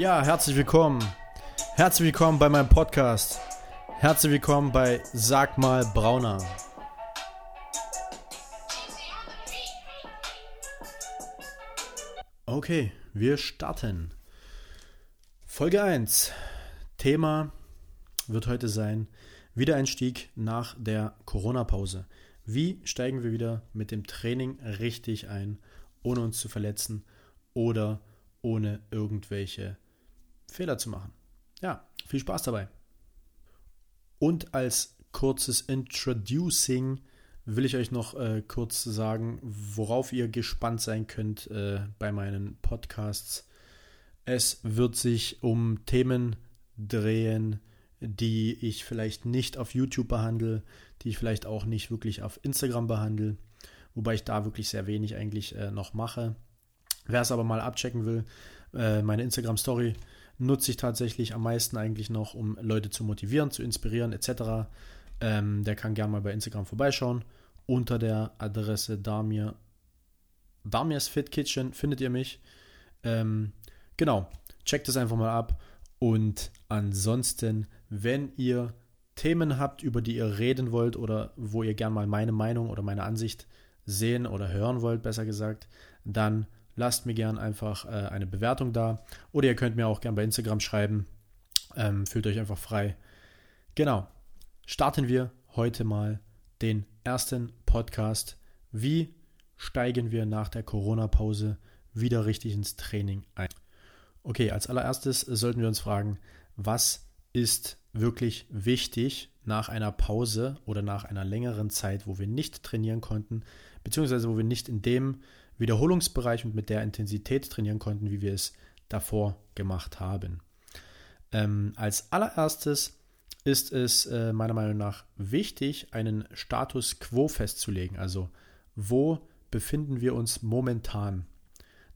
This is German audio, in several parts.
Ja, herzlich willkommen. Herzlich willkommen bei meinem Podcast. Herzlich willkommen bei Sag mal Brauner. Okay, wir starten. Folge 1. Thema wird heute sein Wiedereinstieg nach der Corona-Pause. Wie steigen wir wieder mit dem Training richtig ein, ohne uns zu verletzen oder ohne irgendwelche Fehler zu machen? Ja, viel Spaß dabei. Und als kurzes Introducing will ich euch noch äh, kurz sagen, worauf ihr gespannt sein könnt äh, bei meinen Podcasts. Es wird sich um Themen drehen, die ich vielleicht nicht auf YouTube behandle, die ich vielleicht auch nicht wirklich auf Instagram behandle, wobei ich da wirklich sehr wenig eigentlich äh, noch mache. Wer es aber mal abchecken will, äh, meine Instagram-Story nutze ich tatsächlich am meisten eigentlich noch, um Leute zu motivieren, zu inspirieren etc. Ähm, der kann gerne mal bei Instagram vorbeischauen. Unter der Adresse Damir, Damirs Fit Kitchen findet ihr mich. Ähm, genau, checkt es einfach mal ab. Und ansonsten, wenn ihr Themen habt, über die ihr reden wollt oder wo ihr gerne mal meine Meinung oder meine Ansicht sehen oder hören wollt, besser gesagt, dann lasst mir gern einfach äh, eine Bewertung da. Oder ihr könnt mir auch gern bei Instagram schreiben. Ähm, fühlt euch einfach frei. Genau. Starten wir heute mal den ersten Podcast. Wie steigen wir nach der Corona-Pause wieder richtig ins Training ein? Okay, als allererstes sollten wir uns fragen, was ist wirklich wichtig nach einer Pause oder nach einer längeren Zeit, wo wir nicht trainieren konnten, beziehungsweise wo wir nicht in dem Wiederholungsbereich und mit der Intensität trainieren konnten, wie wir es davor gemacht haben. Ähm, als allererstes ist es äh, meiner Meinung nach wichtig, einen Status quo festzulegen. Also wo befinden wir uns momentan?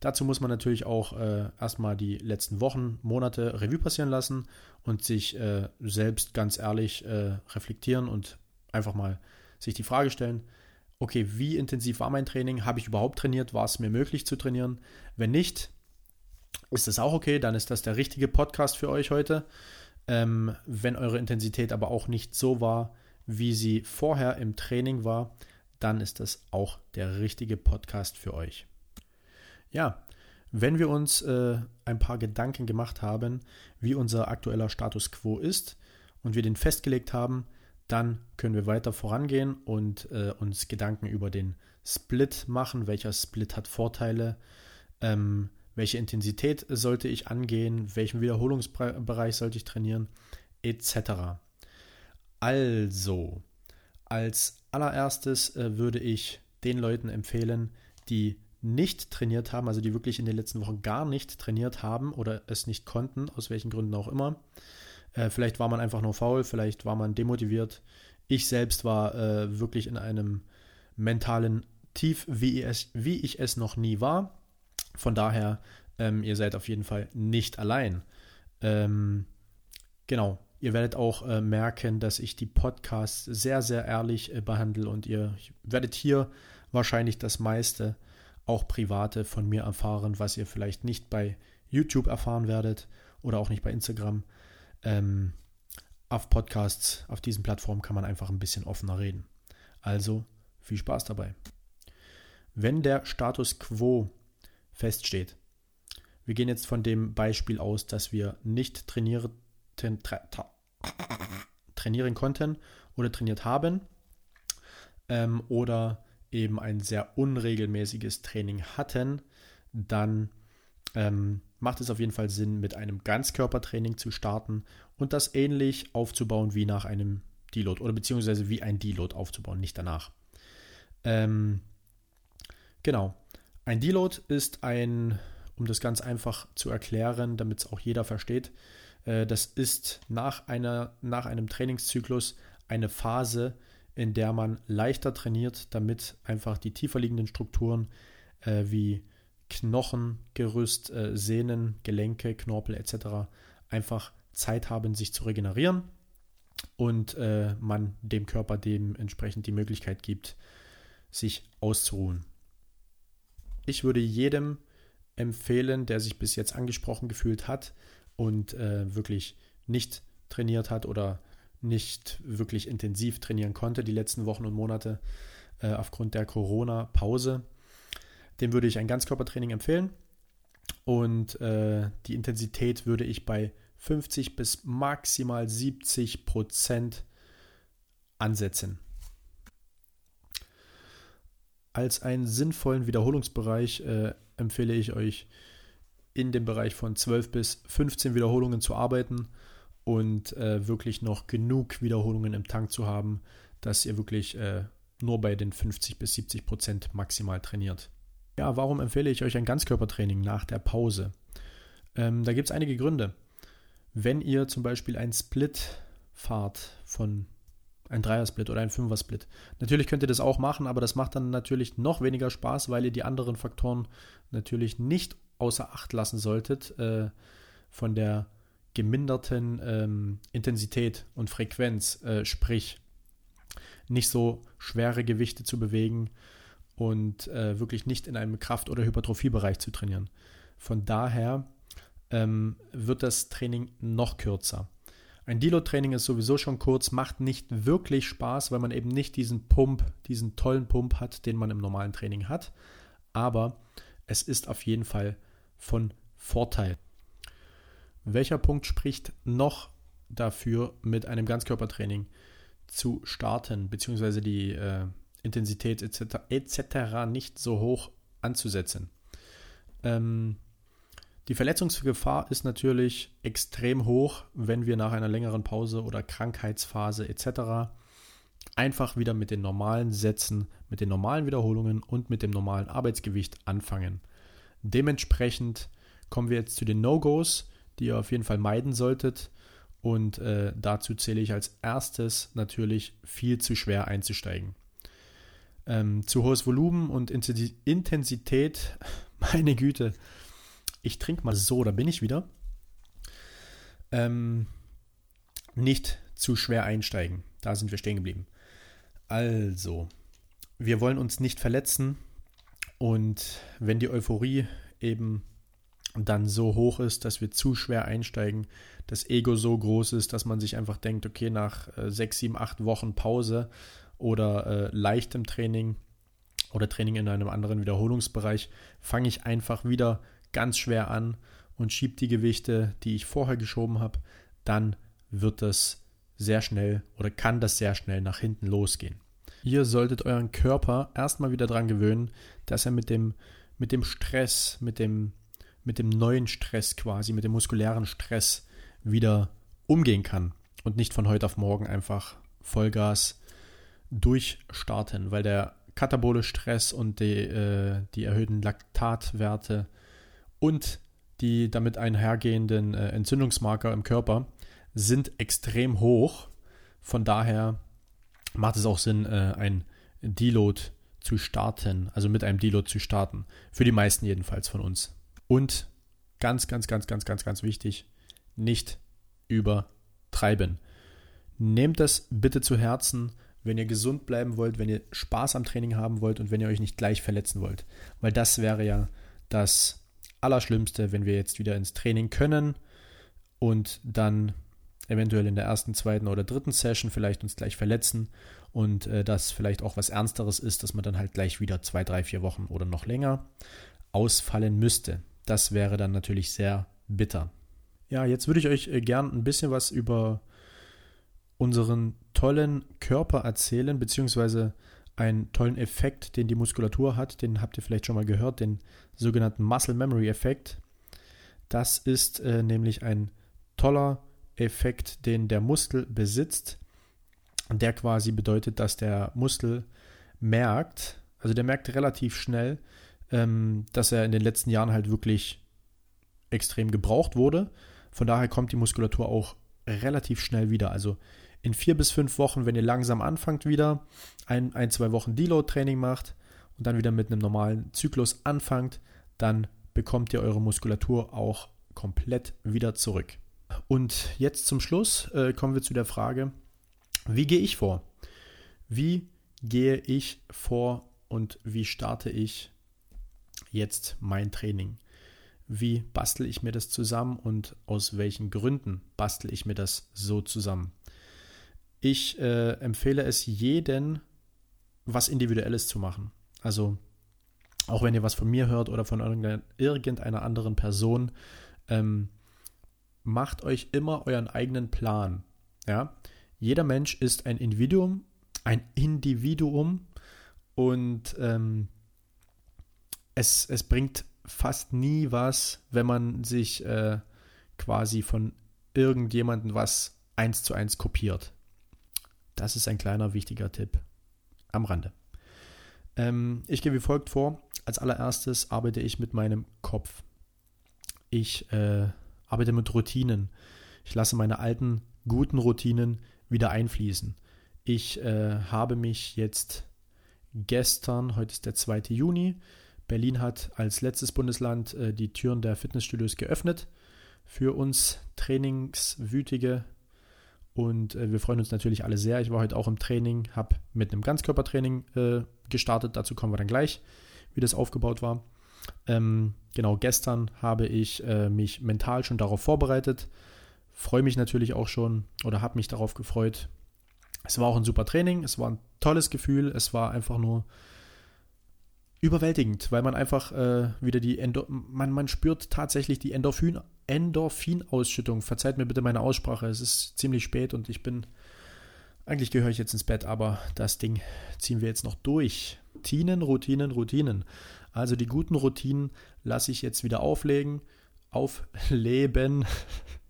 Dazu muss man natürlich auch äh, erstmal die letzten Wochen, Monate Revue passieren lassen und sich äh, selbst ganz ehrlich äh, reflektieren und einfach mal sich die Frage stellen, okay, wie intensiv war mein Training? Habe ich überhaupt trainiert? War es mir möglich zu trainieren? Wenn nicht, ist das auch okay, dann ist das der richtige Podcast für euch heute. Ähm, wenn eure Intensität aber auch nicht so war, wie sie vorher im Training war, dann ist das auch der richtige Podcast für euch. Ja, wenn wir uns äh, ein paar Gedanken gemacht haben, wie unser aktueller Status quo ist und wir den festgelegt haben, dann können wir weiter vorangehen und äh, uns Gedanken über den Split machen. Welcher Split hat Vorteile? Ähm, welche Intensität sollte ich angehen? Welchen Wiederholungsbereich sollte ich trainieren? Etc. Also, als allererstes äh, würde ich den Leuten empfehlen, die nicht trainiert haben, also die wirklich in den letzten Wochen gar nicht trainiert haben oder es nicht konnten, aus welchen Gründen auch immer, äh, vielleicht war man einfach nur faul, vielleicht war man demotiviert. Ich selbst war äh, wirklich in einem mentalen Tief, wie ich es, wie ich es noch nie war. Von daher, ähm, ihr seid auf jeden Fall nicht allein. Ähm, genau, ihr werdet auch äh, merken, dass ich die Podcasts sehr, sehr ehrlich äh, behandle und ihr werdet hier wahrscheinlich das meiste, auch private, von mir erfahren, was ihr vielleicht nicht bei YouTube erfahren werdet oder auch nicht bei Instagram. Ähm, auf Podcasts, auf diesen Plattformen kann man einfach ein bisschen offener reden. Also viel Spaß dabei. Wenn der Status quo feststeht, wir gehen jetzt von dem Beispiel aus, dass wir nicht trainieren, tra, trainieren konnten oder trainiert haben ähm, oder eben ein sehr unregelmäßiges Training hatten, dann ähm, macht es auf jeden Fall Sinn, mit einem Ganzkörpertraining zu starten und das ähnlich aufzubauen wie nach einem Deload oder beziehungsweise wie ein Deload aufzubauen, nicht danach. Ähm, genau. Ein Deload ist ein, um das ganz einfach zu erklären, damit es auch jeder versteht, äh, das ist nach, einer, nach einem Trainingszyklus eine Phase, in der man leichter trainiert, damit einfach die tiefer liegenden Strukturen äh, wie Knochengerüst, äh, Sehnen, Gelenke, Knorpel etc. einfach Zeit haben, sich zu regenerieren und äh, man dem Körper dementsprechend die Möglichkeit gibt, sich auszuruhen. Ich würde jedem empfehlen, der sich bis jetzt angesprochen gefühlt hat und äh, wirklich nicht trainiert hat oder nicht wirklich intensiv trainieren konnte die letzten Wochen und Monate äh, aufgrund der Corona-Pause. Dem würde ich ein Ganzkörpertraining empfehlen und äh, die Intensität würde ich bei 50 bis maximal 70 Prozent ansetzen. Als einen sinnvollen Wiederholungsbereich äh, empfehle ich euch in dem Bereich von 12 bis 15 Wiederholungen zu arbeiten und äh, wirklich noch genug Wiederholungen im Tank zu haben, dass ihr wirklich äh, nur bei den 50 bis 70 Prozent maximal trainiert. Ja, warum empfehle ich euch ein Ganzkörpertraining nach der Pause? Ähm, da gibt es einige Gründe. Wenn ihr zum Beispiel ein Split fahrt von ein Dreier-Split oder ein Fünfer-Split. Natürlich könnt ihr das auch machen, aber das macht dann natürlich noch weniger Spaß, weil ihr die anderen Faktoren natürlich nicht außer Acht lassen solltet äh, von der geminderten ähm, Intensität und Frequenz, äh, sprich nicht so schwere Gewichte zu bewegen und äh, wirklich nicht in einem Kraft- oder Hypertrophiebereich zu trainieren. Von daher ähm, wird das Training noch kürzer. Ein Deload-Training ist sowieso schon kurz, macht nicht wirklich Spaß, weil man eben nicht diesen Pump, diesen tollen Pump hat, den man im normalen Training hat. Aber es ist auf jeden Fall von Vorteil. Welcher Punkt spricht noch dafür, mit einem Ganzkörpertraining zu starten, beziehungsweise die äh, Intensität etc., etc. nicht so hoch anzusetzen? Ähm, die Verletzungsgefahr ist natürlich extrem hoch, wenn wir nach einer längeren Pause oder Krankheitsphase etc. einfach wieder mit den normalen Sätzen, mit den normalen Wiederholungen und mit dem normalen Arbeitsgewicht anfangen. Dementsprechend kommen wir jetzt zu den No-Gos, die ihr auf jeden Fall meiden solltet. Und äh, dazu zähle ich als erstes natürlich viel zu schwer einzusteigen. Ähm, zu hohes Volumen und Intensität, meine Güte, ich trinke mal so, da bin ich wieder. Ähm, nicht zu schwer einsteigen. Da sind wir stehen geblieben. Also, wir wollen uns nicht verletzen und wenn die Euphorie eben dann so hoch ist, dass wir zu schwer einsteigen, das Ego so groß ist, dass man sich einfach denkt, okay, nach äh, sechs, sieben, acht Wochen Pause oder äh, leichtem Training oder Training in einem anderen Wiederholungsbereich, fange ich einfach wieder ganz schwer an und schiebe die Gewichte, die ich vorher geschoben habe, dann wird das sehr schnell oder kann das sehr schnell nach hinten losgehen. Ihr solltet euren Körper erstmal wieder daran gewöhnen, dass er mit dem, mit dem Stress, mit dem, mit dem neuen Stress quasi, mit dem muskulären Stress wieder umgehen kann und nicht von heute auf morgen einfach Vollgas durchstarten, weil der katabole Stress und die, äh, die erhöhten Laktatwerte und die damit einhergehenden äh, Entzündungsmarker im Körper sind extrem hoch. Von daher macht es auch Sinn, äh, ein Deload zu starten, also mit einem Deload zu starten. Für die meisten jedenfalls von uns. Und ganz, ganz, ganz, ganz, ganz, ganz wichtig, nicht übertreiben. Nehmt das bitte zu Herzen, wenn ihr gesund bleiben wollt, wenn ihr Spaß am Training haben wollt und wenn ihr euch nicht gleich verletzen wollt. Weil das wäre ja das Allerschlimmste, wenn wir jetzt wieder ins Training können und dann eventuell in der ersten, zweiten oder dritten Session vielleicht uns gleich verletzen und äh, das vielleicht auch was Ernsteres ist, dass man dann halt gleich wieder zwei, drei, vier Wochen oder noch länger ausfallen müsste. Das wäre dann natürlich sehr bitter. Ja, jetzt würde ich euch äh, gern ein bisschen was über unseren tollen Körper erzählen, beziehungsweise einen tollen Effekt, den die Muskulatur hat. Den habt ihr vielleicht schon mal gehört, den sogenannten Muscle Memory Effekt. Das ist äh, nämlich ein toller Effekt, den der Muskel besitzt. Der quasi bedeutet, dass der Muskel merkt, also der merkt relativ schnell, ähm, dass er in den letzten Jahren halt wirklich extrem gebraucht wurde. Von daher kommt die Muskulatur auch relativ schnell wieder. Also in vier bis fünf Wochen, wenn ihr langsam anfangt wieder, ein, ein zwei Wochen Deload-Training macht und dann wieder mit einem normalen Zyklus anfangt, dann bekommt ihr eure Muskulatur auch komplett wieder zurück. Und jetzt zum Schluss äh, kommen wir zu der Frage, wie gehe ich vor? Wie gehe ich vor und wie starte ich jetzt mein Training? wie bastel ich mir das zusammen und aus welchen Gründen bastel ich mir das so zusammen. Ich äh, empfehle es jeden, was Individuelles zu machen. Also auch wenn ihr was von mir hört oder von irgendeiner anderen Person, ähm, macht euch immer euren eigenen Plan. Ja? Jeder Mensch ist ein Individuum, ein Individuum und ähm, es, es bringt fast nie was, wenn man sich äh, quasi von irgendjemandem was eins zu eins kopiert. Das ist ein kleiner wichtiger Tipp am Rande. Ähm, ich gehe wie folgt vor. Als allererstes arbeite ich mit meinem Kopf. Ich äh, arbeite mit Routinen. Ich lasse meine alten guten Routinen wieder einfließen. Ich äh, habe mich jetzt gestern, heute ist der 2. Juni, Berlin hat als letztes Bundesland äh, die Türen der Fitnessstudios geöffnet für uns Trainingswütige und äh, wir freuen uns natürlich alle sehr. Ich war heute auch im Training, habe mit einem Ganzkörpertraining äh, gestartet. Dazu kommen wir dann gleich, wie das aufgebaut war. Ähm, genau, gestern habe ich äh, mich mental schon darauf vorbereitet. Freue mich natürlich auch schon oder habe mich darauf gefreut. Es war auch ein super Training, es war ein tolles Gefühl, es war einfach nur überwältigend, weil man einfach äh, wieder die Endo man, man spürt tatsächlich die Endorphin Endorphinausschüttung. Verzeiht mir bitte meine Aussprache, es ist ziemlich spät und ich bin eigentlich gehöre ich jetzt ins Bett, aber das Ding ziehen wir jetzt noch durch. Routinen, Routinen, Routinen. Also die guten Routinen lasse ich jetzt wieder auflegen, aufleben.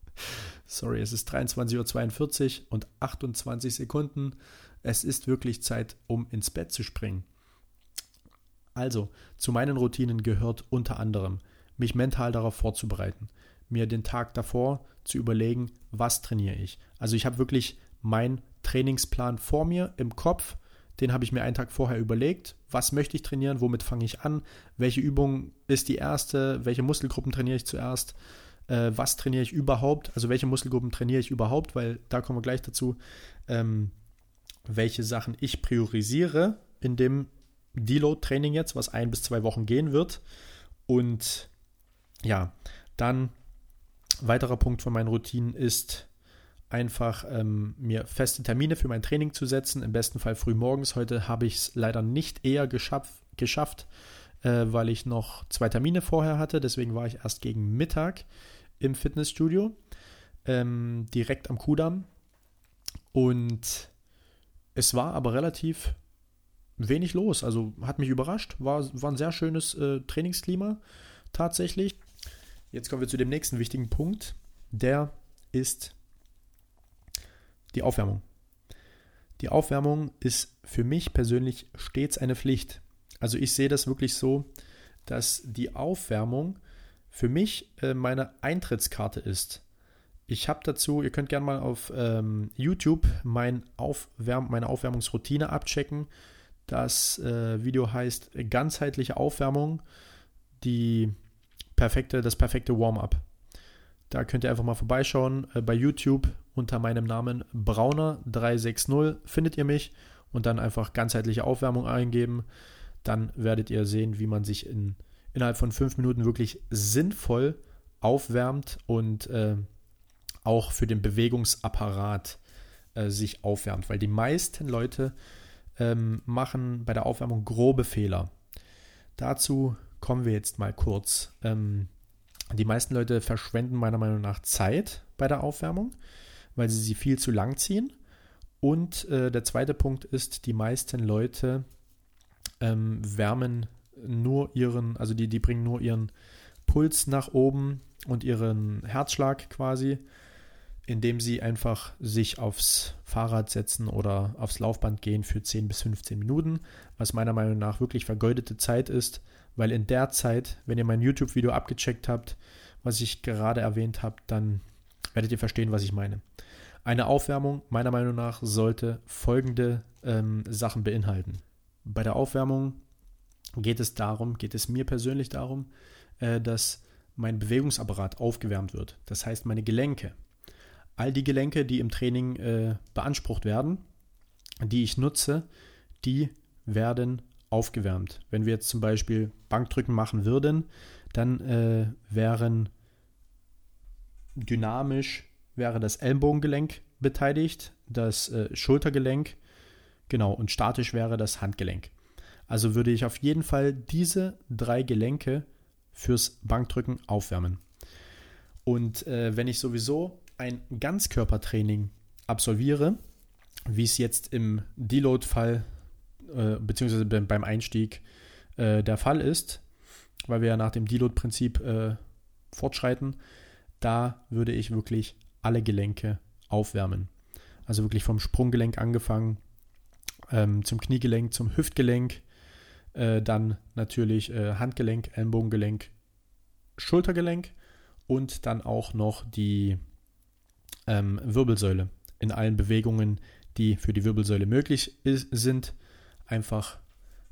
Sorry, es ist 23.42 Uhr und 28 Sekunden. Es ist wirklich Zeit, um ins Bett zu springen. Also, zu meinen Routinen gehört unter anderem, mich mental darauf vorzubereiten, mir den Tag davor zu überlegen, was trainiere ich. Also ich habe wirklich meinen Trainingsplan vor mir im Kopf, den habe ich mir einen Tag vorher überlegt, was möchte ich trainieren, womit fange ich an, welche Übung ist die erste, welche Muskelgruppen trainiere ich zuerst, äh, was trainiere ich überhaupt, also welche Muskelgruppen trainiere ich überhaupt, weil da kommen wir gleich dazu, ähm, welche Sachen ich priorisiere in dem Deload-Training jetzt, was ein bis zwei Wochen gehen wird. Und ja, dann weiterer Punkt von meinen Routinen ist einfach ähm, mir feste Termine für mein Training zu setzen, im besten Fall früh morgens. Heute habe ich es leider nicht eher geschaff, geschafft, äh, weil ich noch zwei Termine vorher hatte. Deswegen war ich erst gegen Mittag im Fitnessstudio, ähm, direkt am Kudamm. Und es war aber relativ wenig los. Also hat mich überrascht. War, war ein sehr schönes äh, Trainingsklima tatsächlich. Jetzt kommen wir zu dem nächsten wichtigen Punkt. Der ist die Aufwärmung. Die Aufwärmung ist für mich persönlich stets eine Pflicht. Also ich sehe das wirklich so, dass die Aufwärmung für mich äh, meine Eintrittskarte ist. Ich habe dazu, ihr könnt gerne mal auf ähm, YouTube mein Aufwärm, meine Aufwärmungsroutine abchecken. Das äh, Video heißt ganzheitliche Aufwärmung, die perfekte, das perfekte Warm-up. Da könnt ihr einfach mal vorbeischauen. Äh, bei YouTube unter meinem Namen Brauner360 findet ihr mich und dann einfach ganzheitliche Aufwärmung eingeben. Dann werdet ihr sehen, wie man sich in, innerhalb von fünf Minuten wirklich sinnvoll aufwärmt und äh, auch für den Bewegungsapparat äh, sich aufwärmt. Weil die meisten Leute ähm, machen bei der Aufwärmung grobe Fehler. Dazu kommen wir jetzt mal kurz. Ähm, die meisten Leute verschwenden meiner Meinung nach Zeit bei der Aufwärmung, weil sie sie viel zu lang ziehen. Und äh, der zweite Punkt ist, die meisten Leute ähm, wärmen nur ihren, also die, die bringen nur ihren Puls nach oben und ihren Herzschlag quasi indem sie einfach sich aufs Fahrrad setzen oder aufs Laufband gehen für 10 bis 15 Minuten, was meiner Meinung nach wirklich vergeudete Zeit ist, weil in der Zeit, wenn ihr mein YouTube-Video abgecheckt habt, was ich gerade erwähnt habe, dann werdet ihr verstehen, was ich meine. Eine Aufwärmung meiner Meinung nach sollte folgende ähm, Sachen beinhalten. Bei der Aufwärmung geht es darum, geht es mir persönlich darum, äh, dass mein Bewegungsapparat aufgewärmt wird. Das heißt, meine Gelenke, all die Gelenke, die im Training äh, beansprucht werden, die ich nutze, die werden aufgewärmt. Wenn wir jetzt zum Beispiel Bankdrücken machen würden, Dann äh, wären dynamisch wäre das Ellenbogengelenk beteiligt, das äh, Schultergelenk, genau, und statisch wäre das Handgelenk. Also würde ich auf jeden Fall diese drei Gelenke fürs Bankdrücken aufwärmen. Und äh, wenn ich sowieso ein Ganzkörpertraining absolviere, wie es jetzt im Deload-Fall äh, beziehungsweise beim Einstieg äh, der Fall ist, weil wir ja nach dem Deload-Prinzip äh, fortschreiten, da würde ich wirklich alle Gelenke aufwärmen. Also wirklich vom Sprunggelenk angefangen, ähm, zum Kniegelenk, zum Hüftgelenk, äh, dann natürlich äh, Handgelenk, Ellenbogengelenk, Schultergelenk und dann auch noch die ähm, Wirbelsäule in allen Bewegungen, die für die Wirbelsäule möglich ist, sind, einfach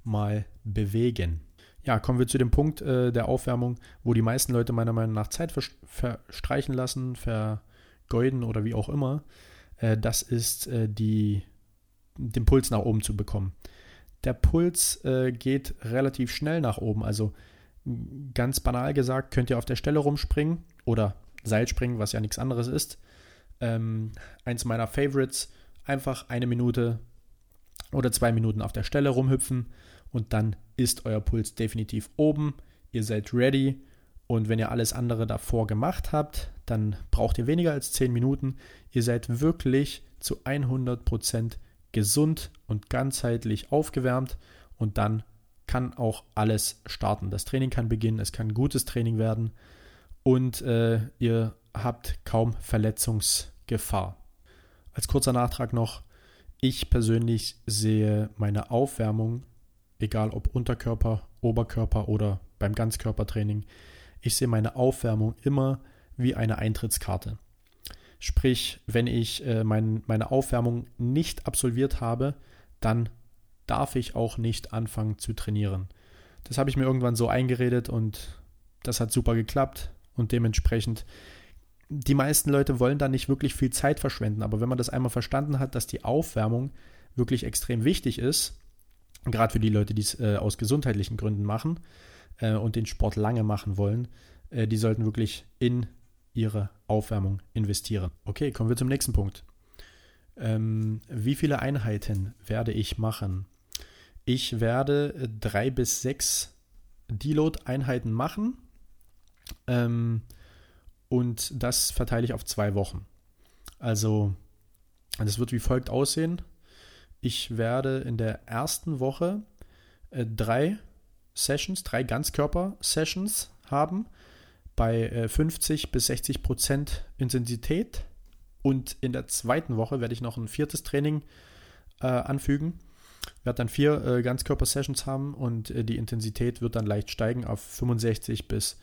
mal bewegen. Ja, kommen wir zu dem Punkt äh, der Aufwärmung, wo die meisten Leute meiner Meinung nach Zeit verstreichen lassen, vergeuden oder wie auch immer. Äh, das ist äh, die, den Puls nach oben zu bekommen. Der Puls äh, geht relativ schnell nach oben. Also ganz banal gesagt, könnt ihr auf der Stelle rumspringen oder Seilspringen, was ja nichts anderes ist. Ähm, eins meiner Favorites, einfach eine Minute oder zwei Minuten auf der Stelle rumhüpfen und dann ist euer Puls definitiv oben. Ihr seid ready und wenn ihr alles andere davor gemacht habt, dann braucht ihr weniger als 10 Minuten. Ihr seid wirklich zu 100% gesund und ganzheitlich aufgewärmt und dann kann auch alles starten. Das Training kann beginnen, es kann gutes Training werden und äh, ihr habt kaum Verletzungsgefahr. Als kurzer Nachtrag noch, ich persönlich sehe meine Aufwärmung egal ob Unterkörper, Oberkörper oder beim Ganzkörpertraining. Ich sehe meine Aufwärmung immer wie eine Eintrittskarte. Sprich, wenn ich äh, mein, meine Aufwärmung nicht absolviert habe, dann darf ich auch nicht anfangen zu trainieren. Das habe ich mir irgendwann so eingeredet und das hat super geklappt und dementsprechend die meisten Leute wollen da nicht wirklich viel Zeit verschwenden, aber wenn man das einmal verstanden hat, dass die Aufwärmung wirklich extrem wichtig ist, gerade für die Leute, die es äh, aus gesundheitlichen Gründen machen äh, und den Sport lange machen wollen, äh, die sollten wirklich in ihre Aufwärmung investieren. Okay, kommen wir zum nächsten Punkt. Ähm, wie viele Einheiten werde ich machen? Ich werde äh, drei bis sechs Deload-Einheiten machen ähm, und das verteile ich auf zwei Wochen. Also, das wird wie folgt aussehen. Ich werde in der ersten Woche äh, drei Sessions, drei Ganzkörper-Sessions haben bei äh, 50 bis 60 Prozent Intensität. Und in der zweiten Woche werde ich noch ein viertes Training äh, anfügen. Werde dann vier äh, Ganzkörper-Sessions haben und äh, die Intensität wird dann leicht steigen auf 65 bis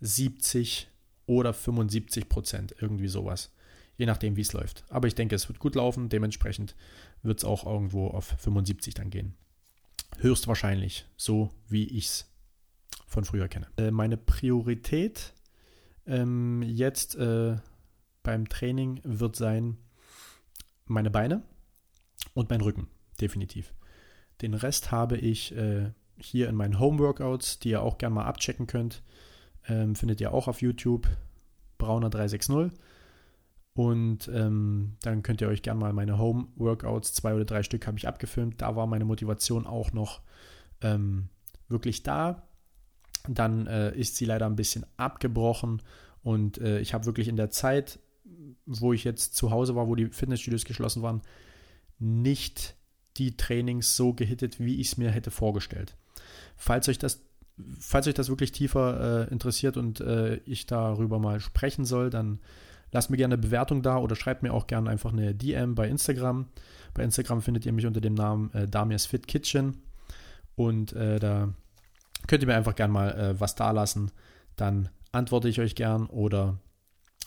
70 oder 75 Prozent, irgendwie sowas je nachdem, wie es läuft. Aber ich denke, es wird gut laufen, dementsprechend wird es auch irgendwo auf 75 dann gehen. Höchstwahrscheinlich, so wie ich es von früher kenne. Äh, meine Priorität ähm, jetzt äh, beim Training wird sein meine Beine und mein Rücken, definitiv. Den Rest habe ich äh, hier in meinen Home-Workouts, die ihr auch gerne mal abchecken könnt. Ähm, findet ihr auch auf YouTube, Brauner 360. Und ähm, dann könnt ihr euch gerne mal meine Home-Workouts, zwei oder drei Stück habe ich abgefilmt. Da war meine Motivation auch noch ähm, wirklich da. Dann äh, ist sie leider ein bisschen abgebrochen und äh, ich habe wirklich in der Zeit, wo ich jetzt zu Hause war, wo die Fitnessstudios geschlossen waren, nicht die Trainings so gehittet, wie ich es mir hätte vorgestellt. Falls euch das, falls euch das wirklich tiefer äh, interessiert und äh, ich darüber mal sprechen soll, dann Lasst mir gerne eine Bewertung da oder schreibt mir auch gerne einfach eine DM bei Instagram. Bei Instagram findet ihr mich unter dem Namen äh, Damias Fit Kitchen. Und äh, da könnt ihr mir einfach gerne mal äh, was da lassen. Dann antworte ich euch gern oder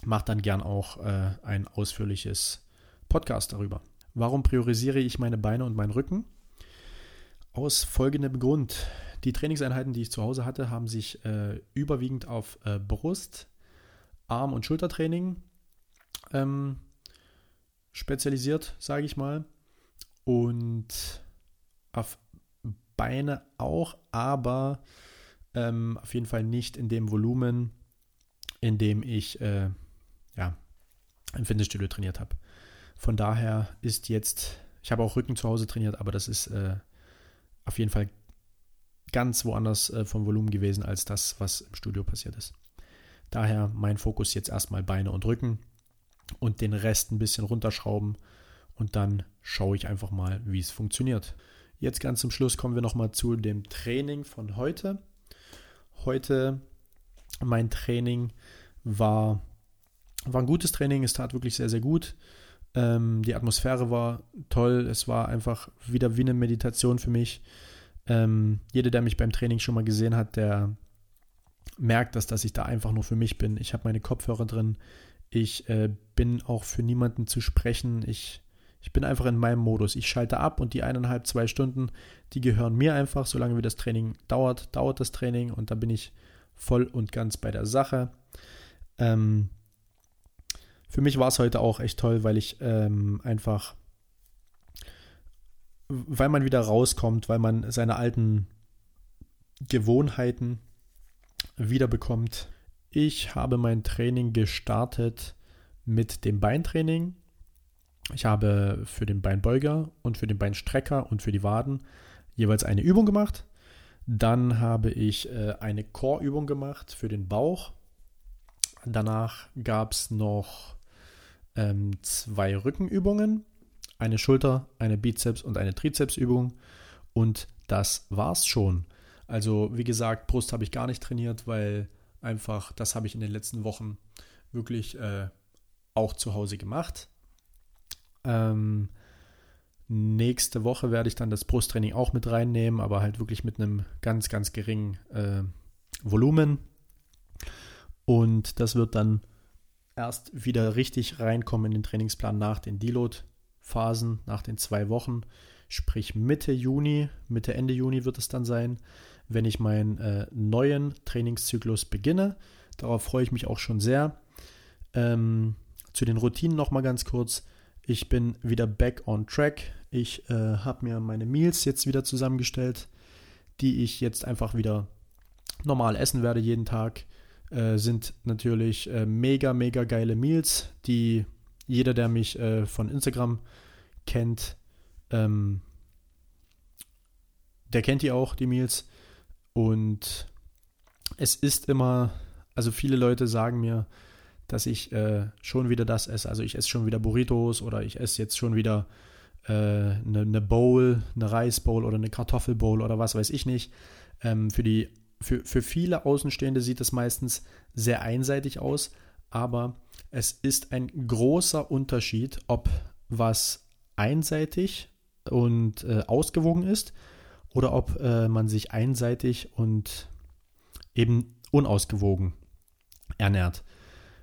mache dann gern auch äh, ein ausführliches Podcast darüber. Warum priorisiere ich meine Beine und meinen Rücken? Aus folgendem Grund. Die Trainingseinheiten, die ich zu Hause hatte, haben sich äh, überwiegend auf äh, Brust, Arm- und Schultertraining ähm, spezialisiert, sage ich mal. Und auf Beine auch, aber Ähm, auf jeden Fall nicht in dem Volumen, in dem ich äh, ja, im Fitnessstudio trainiert habe. Von daher ist jetzt, ich habe auch Rücken zu Hause trainiert, aber das ist äh, auf jeden Fall ganz woanders äh, vom Volumen gewesen als das, was im Studio passiert ist. Daher mein Fokus jetzt erstmal Beine und Rücken und den Rest ein bisschen runterschrauben und dann schaue ich einfach mal, wie es funktioniert. Jetzt ganz zum Schluss kommen wir nochmal zu dem Training von heute. Heute mein Training war, war ein gutes Training, es tat wirklich sehr, sehr gut. Ähm, die Atmosphäre war toll, es war einfach wieder wie eine Meditation für mich. Ähm, jeder, der mich beim Training schon mal gesehen hat, der merkt das, dass ich da einfach nur für mich bin. Ich habe meine Kopfhörer drin. Ich äh, bin auch für niemanden zu sprechen. Ich, ich bin einfach in meinem Modus. Ich schalte ab und die eineinhalb, zwei Stunden, die gehören mir einfach. Solange wie das Training dauert, dauert das Training und da bin ich voll und ganz bei der Sache. Ähm, für mich war es heute auch echt toll, weil ich ähm, einfach weil man wieder rauskommt, weil man seine alten Gewohnheiten wiederbekommt. Ich habe mein Training gestartet mit dem Beintraining. Ich habe für den Beinbeuger und für den Beinstrecker und für die Waden jeweils eine Übung gemacht. Dann habe ich äh, eine Core-Übung gemacht für den Bauch. Danach gab es noch ähm, zwei Rückenübungen eine Schulter, eine Bizeps- und eine Trizepsübung. Und das war's schon. Also, wie gesagt, Brust habe ich gar nicht trainiert, weil einfach das habe ich in den letzten Wochen wirklich äh, auch zu Hause gemacht. Ähm, nächste Woche werde ich dann das Brusttraining auch mit reinnehmen, aber halt wirklich mit einem ganz, ganz geringen äh, Volumen. Und das wird dann erst wieder richtig reinkommen in den Trainingsplan nach den Deload Phasen nach den zwei Wochen, sprich Mitte Juni, Mitte Ende Juni wird es dann sein, wenn ich meinen äh, neuen Trainingszyklus beginne. Darauf freue ich mich auch schon sehr. Ähm, zu den Routinen nochmal ganz kurz. Ich bin wieder back on track. Ich äh, habe mir meine Meals jetzt wieder zusammengestellt, die ich jetzt einfach wieder normal essen werde jeden Tag. Äh, sind natürlich äh, mega, mega geile Meals, die jeder, der mich äh, von Instagram kennt, ähm, der kennt die auch, die Meals. Und es ist immer, also viele Leute sagen mir, dass ich äh, schon wieder das esse. Also ich esse schon wieder Burritos oder ich esse jetzt schon wieder eine, äh, eine Bowl, eine Reisbowl oder eine Kartoffelbowl oder was weiß ich nicht. Ähm, für, die, für, für viele Außenstehende sieht das meistens sehr einseitig aus, aber es ist ein großer Unterschied, ob was einseitig und äh, ausgewogen ist oder ob äh, man sich einseitig und eben unausgewogen ernährt.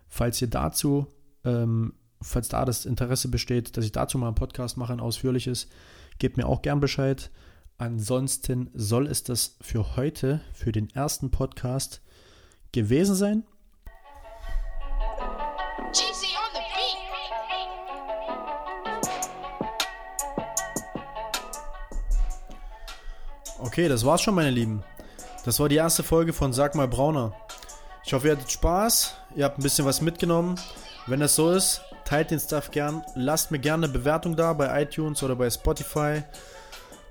Falls ihr dazu, ähm, falls da das Interesse besteht, dass ich dazu mal einen Podcast mache, ein ausführliches, gebt mir auch gern Bescheid. Ansonsten soll es das für heute, für den ersten Podcast gewesen sein. Okay, das war's schon, meine Lieben. Das war die erste Folge von Sag mal Brauner. Ich hoffe, ihr hattet Spaß. Ihr habt ein bisschen was mitgenommen. Wenn das so ist, teilt den Stuff gern. Lasst mir gerne eine Bewertung da bei iTunes oder bei Spotify.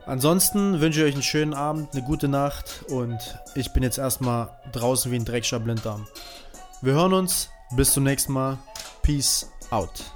Ansonsten wünsche ich euch einen schönen Abend, eine gute Nacht und ich bin jetzt erstmal draußen wie ein Dreckscher Blinddarm. Wir hören uns. Bis zum nächsten Mal. Peace out.